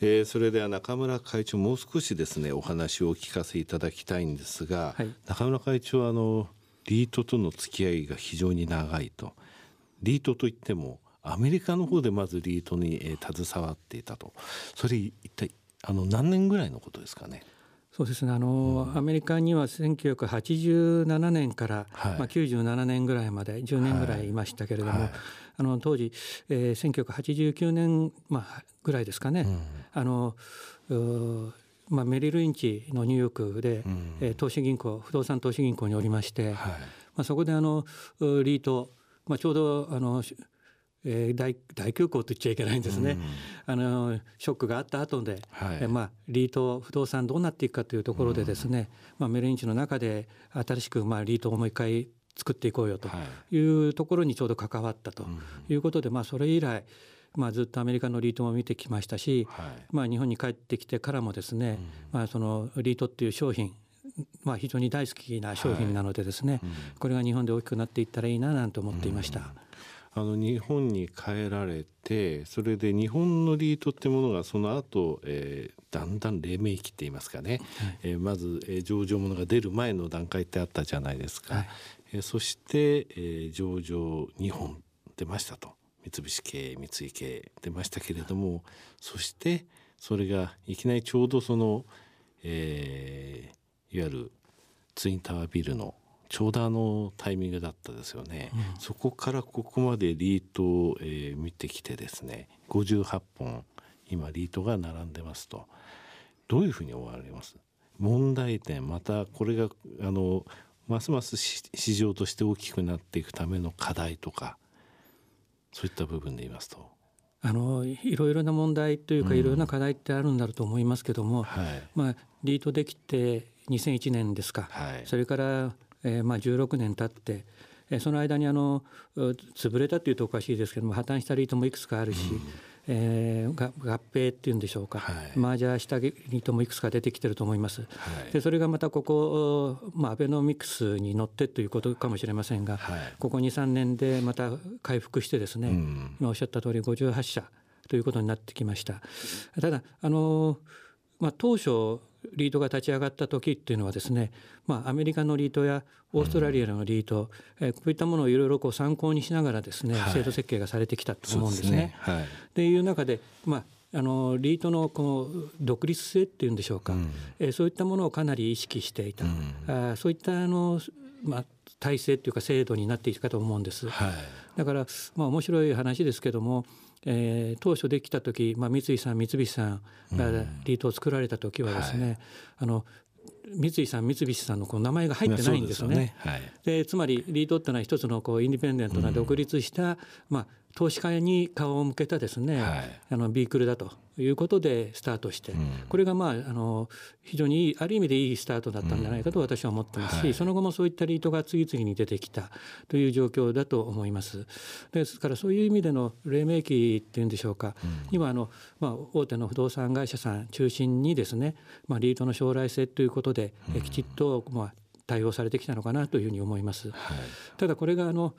えー、それでは中村会長もう少しですねお話をお聞かせいただきたいんですが、はい、中村会長はあのリートとの付き合いが非常に長いと。リートといってもアメリカの方でまずリートに、えー、携わっていたと。それ一体あの何年ぐらいのことですかね？そうですね。あの、うん、アメリカには1987年から、はい、まあ、97年ぐらいまで10年ぐらいい。ましたけれども、はい。はい、あの当時、えー、1989年、まあ、ぐらいですかね、うん、あのまあ、メリル・インチのニューヨークで、うん、えー、投資銀行不動産投資銀行におりまして、まあ、そこであのリート、まあ、ちょうどあのえー、大大空港と言っちゃいけないんですね、うん、あのショックがあった後で、はい、えまあ、リート不動産どうなっていくかというところでですね、うん、まあ、メルインチの中で新しく、まあ、リートをもう一回作っていこうよとい。うところにちょうど関わったということで、まあ、それ以来、まあ、ずっとアメリカのリートも見てきましたし、はい、まあ、日本に帰ってきてからもですね、まあ、そのリートっていう商品まあ、非常に大好きな商品なのでですね、はいこれが日本で大きくなっていったらいいななんて思っていました。あの日本に帰られてそれで日本のリートってものがその後、えー、だんだん黎明期って言いますかね、はい、えー、まず、えー、上場ものが出る前の段階ってあったじゃないですか、はい、えー、そして、えー、上場2本出ましたと。三菱系三井系出ましたけれどもそしてそれがいきなりちょうどその、えー、いわゆるツインタワービルのちょうどあのタイミングだったですよね、うん、そこからここまでリートを、えー、見てきてですね58本今リートが並んでますと。どういうふうに思われます？問題点またこれがあのますます市場として大きくなっていくための課題とかそういった部分で言いますと。あのいろいろな問題というか、いろいろな課題ってあるんだろうと思いますけども、はい、まあ、リートできて2001年ですか、はい、それからえー、まあ16年経って、えー、その間にあの潰れたっていうとおかしいですけども破綻したリートもいくつかあるし、うん、えー、合併っていうんでしょうか、はい、マージャーしたリートもいくつか出てきてると思います。はい、でそれがまたここ、まあ、アベノミクスに乗ってということかもしれませんが、はい、ここ23年でまた回復してですね、うん、今おっしゃった通り58社ということになってきました。ただあのまあ、当初リートが立ち上がった時っていうのはですね、まあ、アメリカのリートやオーストラリアのリート、うん、えこういったものをいろいろこう参考にしながらですね、はい、制度設計がされてきたと思うんですね。と、ね、はい、いう中で、まああのリートのこの独立性っていうんでしょうか、うん、えそういったものをかなり意識していた、うん、あそういったあの、まあ、体制っていうか制度になっていくかと思うんです。はい、だから、まあ、面白い話ですけどもえー、当初できた時、まあ、三井さん三菱さんがリートを作られた時はですね、はい、あの三井さん三菱さんのこう名前が入ってないんですよね。で、ね。はい、つまりリートっていうのは一つのこうインディペンデントな独立した、まあ、投資家に顔を向けたですね、はい、あのビークルだということでスタートして、うん、これがまああの非常にいいある意味でいいスタートだったんじゃないかと私は思ってますし、うんはい、その後もそういったリートが次々に出てきたという状況だと思います。ですからそういう意味での黎明期っていうんでしょうか、うん、今あの、まあ、大手の不動産会社さん中心にですね、まあ、リートの将来性ということで、きちっとまあ対応されてきたのかなというふうに思います。はい、ただこれがあの、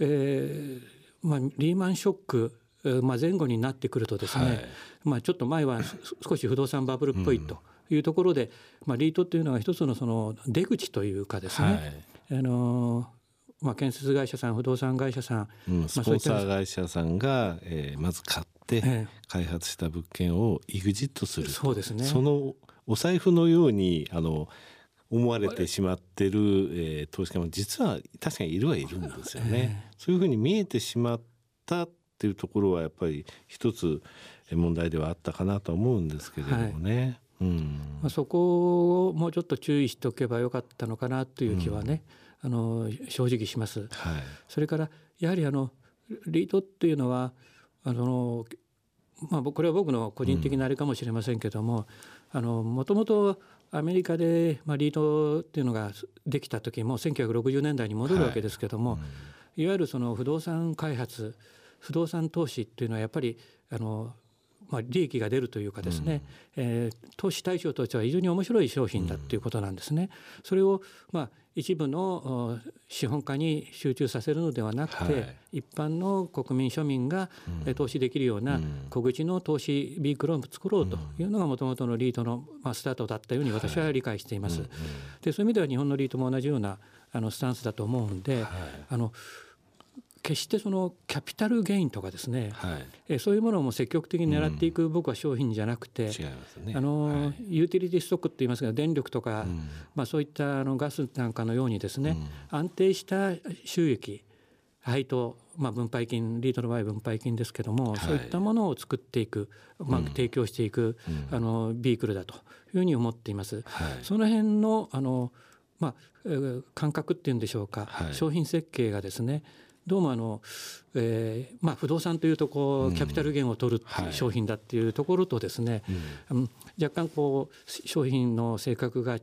えーまあ、リーマンショックまあ、前後になってくるとですね、はい、まあ、ちょっと前は少し不動産バブルっぽいというところで、うん、まあ、リートっていうのは一つのその出口というかですね、はい、あのまあ、建設会社さん不動産会社さん、うん、スポンサー会社さんが、えー、まず買って開発した物件をイグジットするそうですね。そのお財布のようにあの思われてしまってる、えー、投資家も実は確かにいるはいるんですよね。そういうふうに見えてしまったっていうところはやっぱり一つ問題ではあったかなと思うんですけれどもね。はい、うんまあ、そこをもうちょっと注意しておけばよかったのかなという気はね、うん、あの正直します。はい、それからやはりあのリードっていうのはあのまあ、これは僕の個人的なあれかもしれませんけどももともとアメリカで、まあ、リードっていうのができた時も1960年代に戻るわけですけども、はいうん、いわゆるその不動産開発不動産投資っていうのはやっぱりあの、まあ、利益が出るというかですね、うん、えー、投資対象としては非常に面白い商品だということなんですね。それを、まあ、一部の資本家に集中させるのではなくて、はい、一般の国民庶民が投資できるような小口の投資ビークルを作ろうというのがもともとのリートのスタートだったように私は理解しています。でそういう意味では日本のリートも同じようなあのスタンスだと思うんで、はい、あの決してそのキャピタルゲインとかですね、はい、えそういうものも積極的に狙っていく僕は商品じゃなくて、うんね、あの、はい、ユーティリティストックって言いますが電力とか、うん、まあ、そういったあのガスなんかのようにですね、うん、安定した収益配当、まあ、分配金リートの場合分配金ですけども、はい、そういったものを作っていく、まあ、提供していく、あのビークルだというふうに思っています。その辺のあのまあ、感覚っていうんでしょうか、商品設計がですねどうもあの、えーまあ、不動産というとこうキャピタルゲンを取る商品だっていうところとですね、うん、若干こう商品の性格が違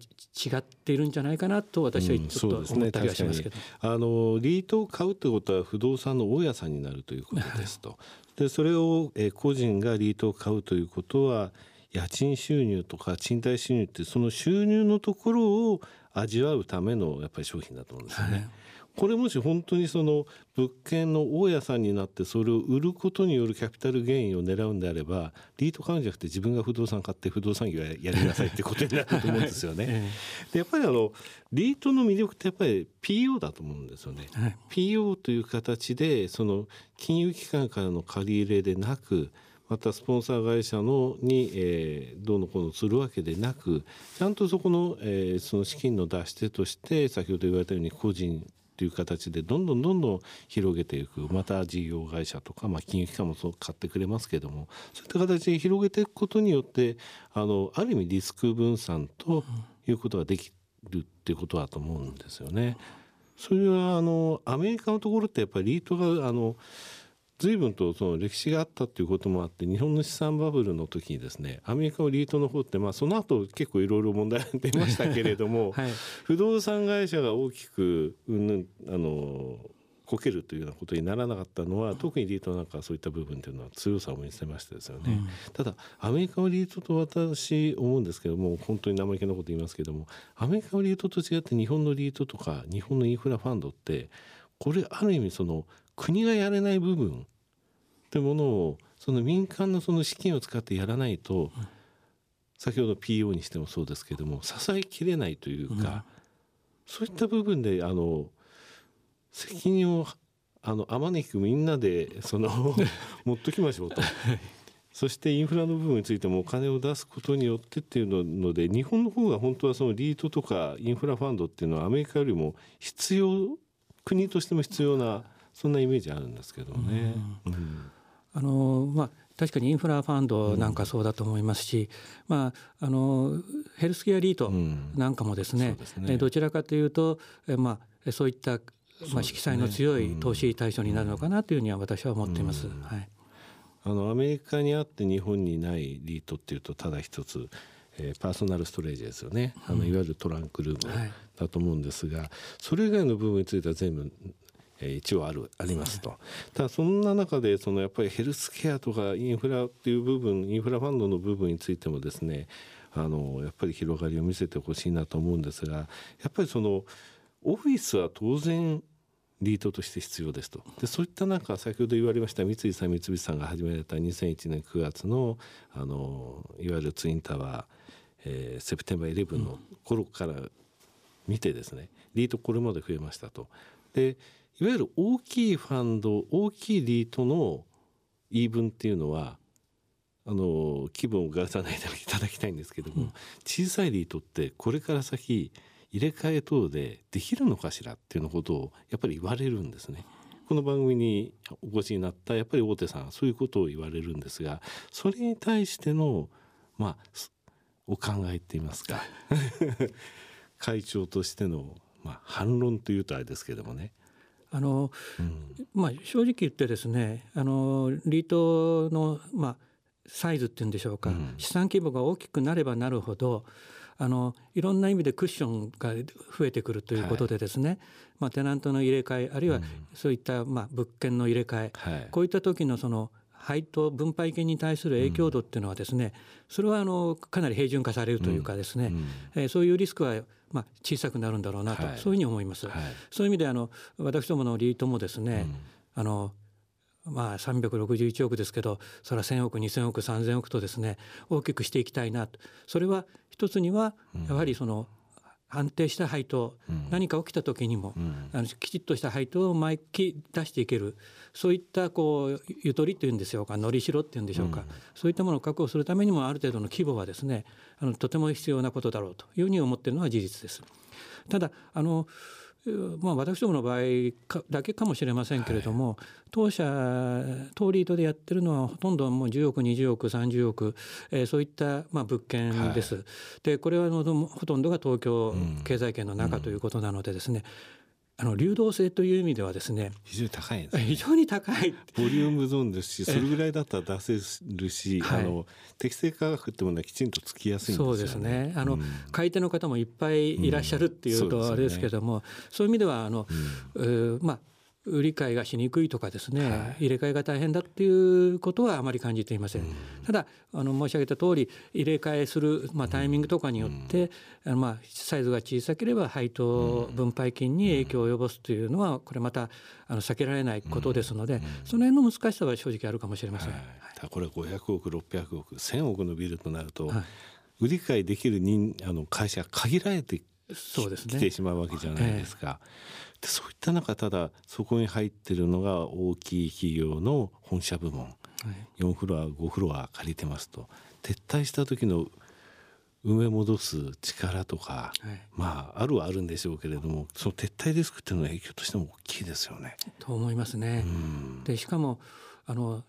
っているんじゃないかなと私はちょっと思ったりはしますけど、うんね、あのリートを買うということは不動産の大家さんになるということですと。でそれを、えー、個人がリートを買うということは家賃収入とか賃貸収入ってその収入のところを味わうためのやっぱり商品だと思うんですよね。はいこれもし本当にその物件の大家さんになってそれを売ることによるキャピタルゲインを狙うんであればリート買うんじゃなくて自分が不動産買って不動産業やりなさいってことになると思うんですよね。でやっぱりあのリートの魅力ってやっぱり PO だと思うんですよね。はい、PO という形でその金融機関からの借り入れでなくまたスポンサー会社のに、えー、どうのこうのするわけでなくちゃんとそこの,、えー、その資金の出し手として先ほど言われたように個人という形でどんどんどんどん広げていくまた事業会社とか、まあ、金融機関もそう買ってくれますけどもそういった形で広げていくことによってあのある意味リスク分散ということができるっていうことだと思うんですよね。それはあのアメリカのところってやっぱりリートがあの随分とその歴史があったということもあって日本の資産バブルの時にですねアメリカのリートの方ってまあその後結構いろいろ問題出ましたけれども、はい、不動産会社が大きくうんあのこけるというようなことにならなかったのは特にリートなんかそういった部分というのは強さを見せましてですよね、うん、ただアメリカのリートと私思うんですけども本当に生意気なこと言いますけどもアメリカのリートと違って日本のリートとか日本のインフラファンドってこれある意味その国がやれない部分ってものをその民間のその資金を使ってやらないと、先ほど PO にしてもそうですけども支えきれないというか、そういった部分であの責任をあのあまねくみんなでその 持っときましょうと。そしてインフラの部分についてもお金を出すことによってっていうので日本の方が本当はそのリートとかインフラファンドっていうのはアメリカよりも必要国としても必要なそんなイメージあるんですけどね。うん、うんあのまあ確かにインフラファンドなんかそうだと思いますし、うん、まあ、あのヘルスケアリートなんかもですねうんね、どちらかというと、えまあ、そういった、まあ、色彩の強い投資対象になるのかなというふうには私は思っています。はい、あのアメリカにあって日本にないリートっていうとただ一つ、えー、パーソナルストレージですよね。あのいわゆるトランクルームだと思うんですが、はい、それ以外の部分については全部一応あるありますと。ただそんな中でそのやっぱりヘルスケアとかインフラっていう部分インフラファンドの部分についてもですねあのやっぱり広がりを見せてほしいなと思うんですがやっぱりそのオフィスは当然リートとして必要ですとでそういった中先ほど言われました三井さん三菱さんが始められた2001年9月のあのいわゆるツインタワー、えー、セプテンバー11の頃から見てですね、リートこれまで増えましたと。でいわゆる大きいファンド大きいリートの言い分っていうのはあの気分をがさないでいただきたいんですけども、うん、小さいリートってこれから先入れ替え等でできるのかしらっていうのことをやっぱり言われるんですね。この番組にお越しになったやっぱり大手さんそういうことを言われるんですがそれに対してのまあお考えって言いますか 会長としての、まあ、反論というとあれですけどもね。あの、うん、まあ、正直言ってですねあのリートの、まあ、サイズっていうんでしょうか、うん、資産規模が大きくなればなるほどあのいろんな意味でクッションが増えてくるということでですね、はい、まあ、テナントの入れ替えあるいはそういった、まあ、物件の入れ替え、はい、こういった時のその配当分配金に対する影響度っていうのはですね、それはあのかなり平準化されるというかですね、えそういうリスクはまあ小さくなるんだろうなと、そういうふうに思います。そういう意味であの私どものリートもですね、あのまあ、361億ですけどそれは1,000億2,000億3,000億とですね大きくしていきたいなと。それは一つにはやはりその安定した配当、うん、何か起きた時にも、うん、あのきちっとした配当を毎期出していける。そういったこうゆとりっていうんでしょうかのりしろっていうんでしょうか、うん、そういったものを確保するためにもある程度の規模はですねあのとても必要なことだろうというふうに思っているのは事実です。ただあのまあ、私どもの場合だけかもしれませんけれども、はい、当社当リードでやってるのはほとんどもう10億20億30億、えー、そういったまあ物件です。はい、でこれはほとんどが東京経済圏の中ということなのでですね、あの流動性という意味ではですね非常に高いです、ね、非常に高いボリュームゾーンですしそれぐらいだったら出せるし、あの適正価格ってものはきちんとつきやすいんですよね。そうですね。あの、うん、買い手の方もいっぱいいらっしゃるっていうとあれですけども、うん、そう、ね,、いう意味ではあの、うん、まあ売り買いがしにくいとかですね、はい、入れ替えが大変だっていうことはあまり感じていません。うん、ただあの申し上げた通り入れ替えする、まあ、タイミングとかによって、うん、まあ、サイズが小さければ配当分配金に影響を及ぼすというのはこれまたあの避けられないことですので、うん、その辺の難しさは正直あるかもしれません。はい、これ500億600億1000億のビルとなると、はい、売り買いできる人あの会社が限られてそうですね、来てしまうわけじゃないですか。でそういった中ただそこに入ってるのが大きい企業の本社部門、はい、4フロア5フロア借りてますと。撤退した時の埋め戻す力とか、はい、まああるはあるんでしょうけれどもその撤退リスクっていうのは影響としても大きいですよね。と思いますね。でしかもあの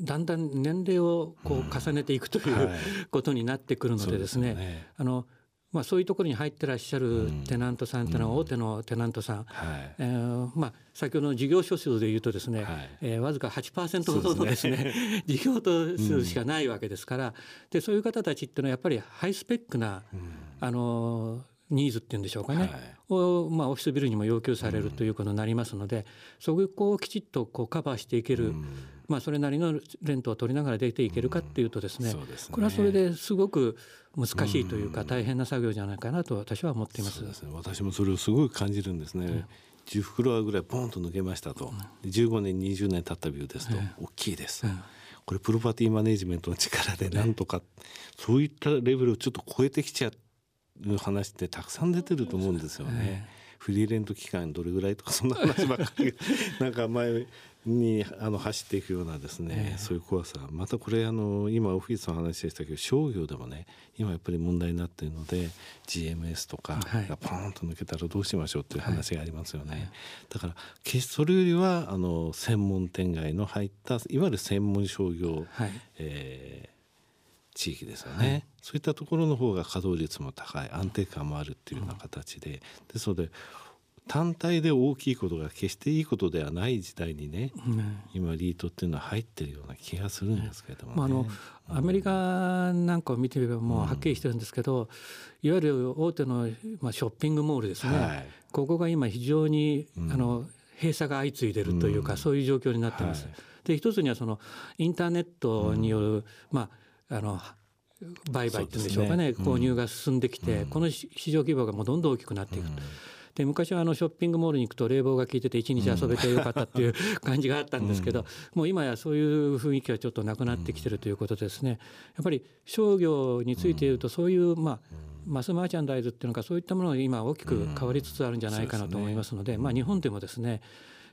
だんだん年齢をこう重ねていくという、はい、ことになってくるのでですね、ね、あのまあ、そういうところに入ってらっしゃるテナントさんというのは大手のテナントさん、うんはい。えーまあ、先ほどの事業所数でいうとですね、はい、えー、わずか8%ほどのですね、ね、事業数しかないわけですから、でそういう方たちっていうのはやっぱりハイスペックな、うん、あのニーズっていうんでしょうかね、はい、を、まあ、オフィスビルにも要求されるということになりますので、そこをきちっとこうカバーしていける、まあ、それなりのレントを取りながら出ていけるかっていうとですね,、これはそれですごく難しいというか大変な作業じゃないかなと私は思っています。すね、私もそれをすごい感じるんですね。うん10フロアぐらいポンと抜けましたと、うん、15年20年経ったビューですと、大きいです、うん、これプロパティマネジメントの力でなんとか、そういったレベルをちょっと超えてきちゃう話ってたくさん出てると思うんですよね。フリーレント期間どれぐらいとかそんな話ばっかり。なんか前にあの走っていくようなですね、えー、そういう怖さ。またこれあの今オフィスの話でしたけど商業でもね今やっぱり問題になっているので GMS とかがポーンと抜けたらどうしましょうっていう話がありますよね、はい、だから決してそれよりはあの専門店街の入ったいわゆる専門商業、はい、えー地域ですよね、はい、そういったところの方が稼働率も高い安定感もあるっていうような形で、ですので単体で大きいことが決していいことではない時代にね、うん、今リートっていうのは入ってるような気がするんですけども、ね、まあ、あのアメリカなんかを見てみればもうはっきりしてるんですけど、うん、いわゆる大手の、まあ、ショッピングモールですね、はい、ここが今非常に、うん、あの閉鎖が相次いでるというか、そういう状況になってます。はい、で一つにはそのインターネットによる、まああの売買っていうんでしょうかね、ね、購入が進んできて、この市場規模がもうどんどん大きくなっていく。と。で昔はあのショッピングモールに行くと冷房が効いてて一日遊べてよかったっていう 感じがあったんですけど、もう今やそういう雰囲気はちょっとなくなってきてるということですね。やっぱり商業について言うとそういうまあマスマーチャンダイズっていうのかそういったものが今大きく変わりつつあるんじゃないかなと思いますので、まあ日本でもですね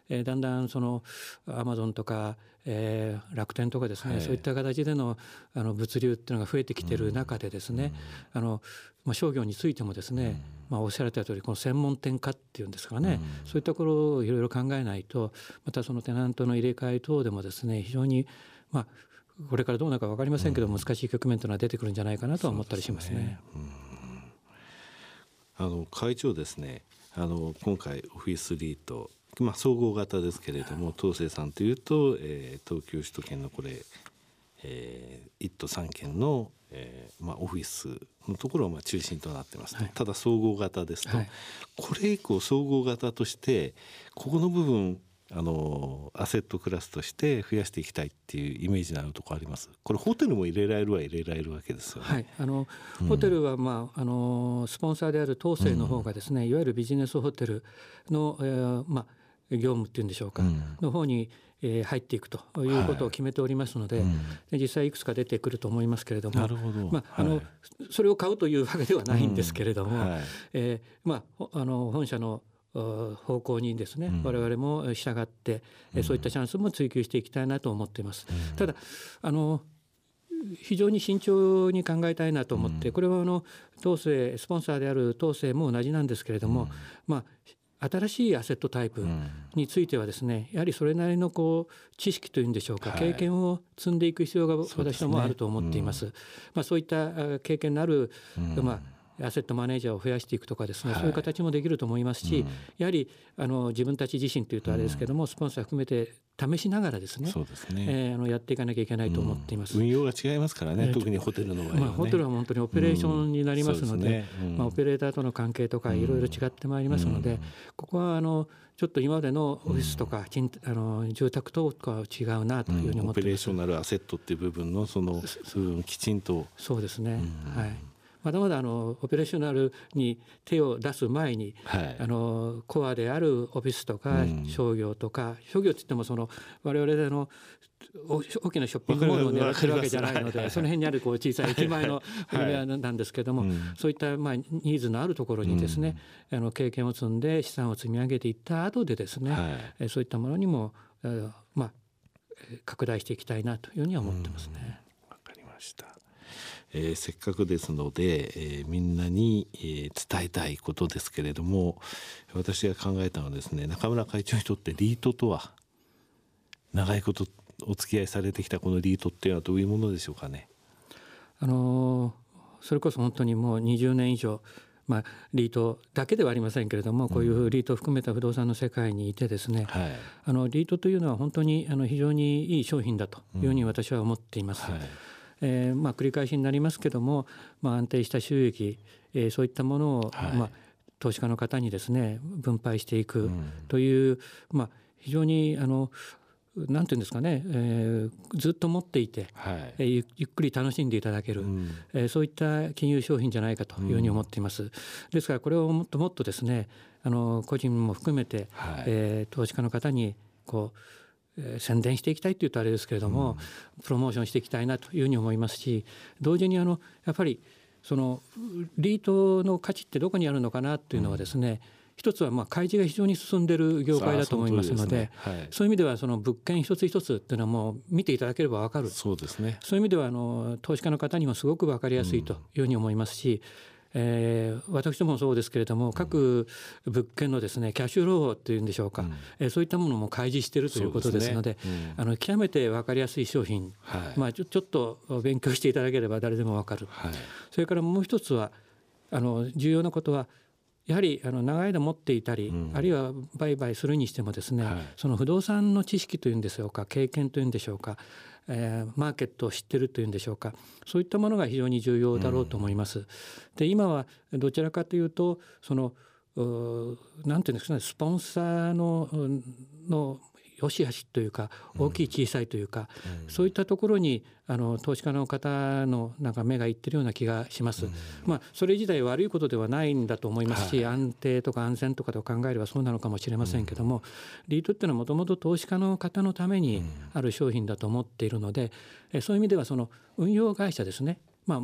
えー、だんだんそのアマゾンとか、えー、楽天とかですね、はい、そういった形でのあの物流っていうのが増えてきてる中でですね、うん、あのまあ、商業についてもですね、まあ、おっしゃられた通りこの専門店化っていうんですかね、うん、そういったところをいろいろ考えないとまたそのテナントの入れ替え等でもですね非常にまあこれからどうなるか分かりませんけど、難しい局面というのは出てくるんじゃないかなとは思ったりしますね。すね。あの会長ですね。あの今回オフィスリートまあ、総合型ですけれども東西さんというと、えー、東京首都圏のこれえー、1都3県の、えーまあ、オフィスのところが中心となってますと、はい、ただ総合型ですと、はい、これ以降総合型としてここの部分あのアセットクラスとして増やしていきたいっていうイメージのあるところあります？これホテルも入れられるは入れられるわけですよね。はい、あの、うん、ホテルは、まあ、あのスポンサーである東西の方がですね、うん、いわゆるビジネスホテルの、えーまあ、業務っていうんでしょうか、うん、の方にえー、入っていくということを決めておりますのではいうん、実際いくつか出てくると思いますけれどもなるほど、まあ、あの、はい、それを買うというわけではないんですけれども、うん。はい、えー、まあ、あの本社の方向にですね、うん、我々も従って、うん、そういったチャンスも追求していきたいなと思っています。うん、ただあの非常に慎重に考えたいなと思って、これはあの東西スポンサーである東西も同じなんですけれども、まあ新しいアセットタイプについてはですねやはりそれなりのこう知識というんでしょうか、経験を積んでいく必要が私どもあると思っています。まあ、そういった経験のある、まあアセットマネージャーを増やしていくとかですね、はい、そういう形もできると思いますし、うん、やはりあの自分たち自身というとあれですけども、うん、スポンサー含めて試しながらですねそうですね、えー、あのやっていかなきゃいけないと思っています、うん、運用が違いますからね、えー、特にホテルの場合まあ、ホテルは本当にオペレーションになりますのでね、まあ、オペレーターとの関係とかいろいろ違ってまいりますので、ここはあのちょっと今までのオフィスとか、あの住宅等とは違うなというふうに思ってます、オペレーショナルアセットっていう部分のその部分きちんと。そうですね、はいまだまだあのオペレーショナルに手を出す前に、はい、あのコアであるオフィスとか商業とか、うん、商業っていってもその我々での大きなショッピングモールを狙ってるわけじゃないので、その辺にあるこう小さい駅前のエリアなんですけども、そういったまあニーズのあるところにですね、うん、あの経験を積んで資産を積み上げていった後でですね、はい、そういったものにもまあ拡大していきたいなというふうには思ってますね。わ、かりました。えー、せっかくですので、えー、みんなに、えー、伝えたいことですけれども私が考えたのはですね中村会長にとってリートとは長いことお付き合いされてきたこのリートっていうのはどういうものでしょうかね？あのそれこそ本当にもう20年以上まあ、リートだけではありませんけれどもこういうリートを含めた不動産の世界にいてですね、はい、あのリートというのは本当にあの非常にいい商品だというふうに私は思っています。うんはいえーまあ、繰り返しになりますけども、まあ、安定した収益、えー、そういったものを、はい、まあ、投資家の方にですね分配していくという、うん、まあ、非常にあのなんていうんですかね、えー、ずっと持っていて、はい、えー、ゆゆっくり楽しんでいただける、うん、えー、そういった金融商品じゃないかというふうに思っています。うん、ですからこれをもっともっとですねあの個人も含めて、はい、えー、投資家の方にこうえー、宣伝していきたいというとあれですけれども、うん、プロモーションしていきたいなというふうに思いますし同時にあのやっぱりそのリートの価値ってどこにあるのかなというのはですね、うん、一つはまあ開示が非常に進んでいる業界だと思いますので、ね。はい、そういう意味ではその物件一つ一つっていうのはもう見ていただければ分かる。そうですね。そういう意味ではあの投資家の方にもすごく分かりやすいというふうに思いますし、えー、私どもそうですけれども各物件のですねキャッシュローというんでしょうか、うん、えー、そういったものも開示しているということですので、ね。うん、あの極めて分かりやすい商品、はい、まあ、ちょちょっと勉強していただければ誰でも分かる、はい、それからもう一つはあの重要なことはやはりあの長い間持っていたり、うん、あるいは売買するにしてもですね、はい、その不動産の知識というんでしょうか経験というんでしょうかえー、マーケットを知ってるというんでしょうかそういったものが非常に重要だろうと思います。うん、で今はどちらかというとそのなんていうんですかねスポンサーのの良し悪しというか大きい小さいというか、うん、そういったところにあの投資家の方のなんか目がいってるような気がします。うん、まあそれ自体悪いことではないんだと思いますし、はい、安定とか安全とかと考えればそうなのかもしれませんけども、うん、リートっていうのはもともと投資家の方のためにある商品だと思っているので、えそういう意味ではその運用会社ですね。まあ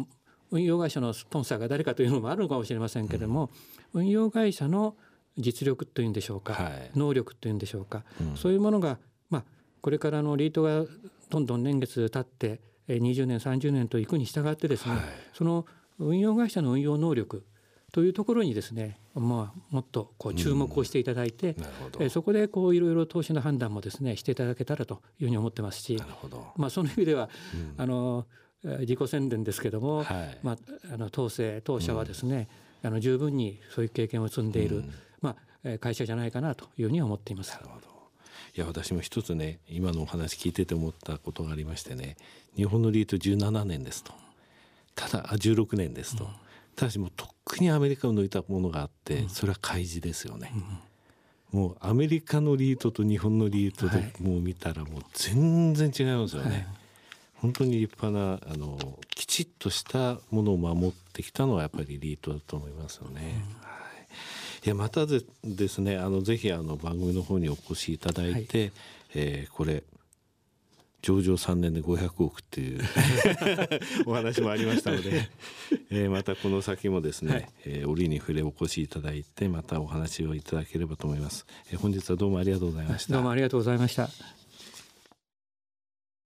運用会社のスポンサーが誰かというのもあるのかもしれませんけれども、運用会社の実力というんでしょうか、はい、能力というんでしょうか、うん、そういうものが、まあ、これからのリートがどんどん年月経って20年30年といくに従ってですね、はい、その運用会社の運用能力というところにですね、まあ、もっとこう注目をしていただいて、うん、そこでこういろいろ投資の判断もですねしていただけたらというふうに思ってますしまあ、その意味では、うん、あの自己宣伝ですけども、はい、まあ、あの当政当社はですね、うん、あの十分にそういう経験を積んでいる、まあ、会社じゃないかなというふうに思っています。なるほどいや私も一つね今のお話聞いてて思ったことがありましてね日本のリート17年ですとただあ16年ですと、うん、ただしもうとっくにアメリカを抜いたものがあって、それは開示ですよね。もうアメリカのリートと日本のリートでもう見たらもう全然違いますよね。はい、本当に立派なあのきちっとしたものを守ってきたのはやっぱりリートだと思いますよね。うん、はい、いやまたでですねあのぜひあの番組の方にお越しいただいて、はい、えー、これ上場3年で500億っていう お話もありましたので、えー、またこの先もですね、はい、えー、折に触れお越しいただいてまたお話をいただければと思います、えー、本日はどうもありがとうございました。どうもありがとうございました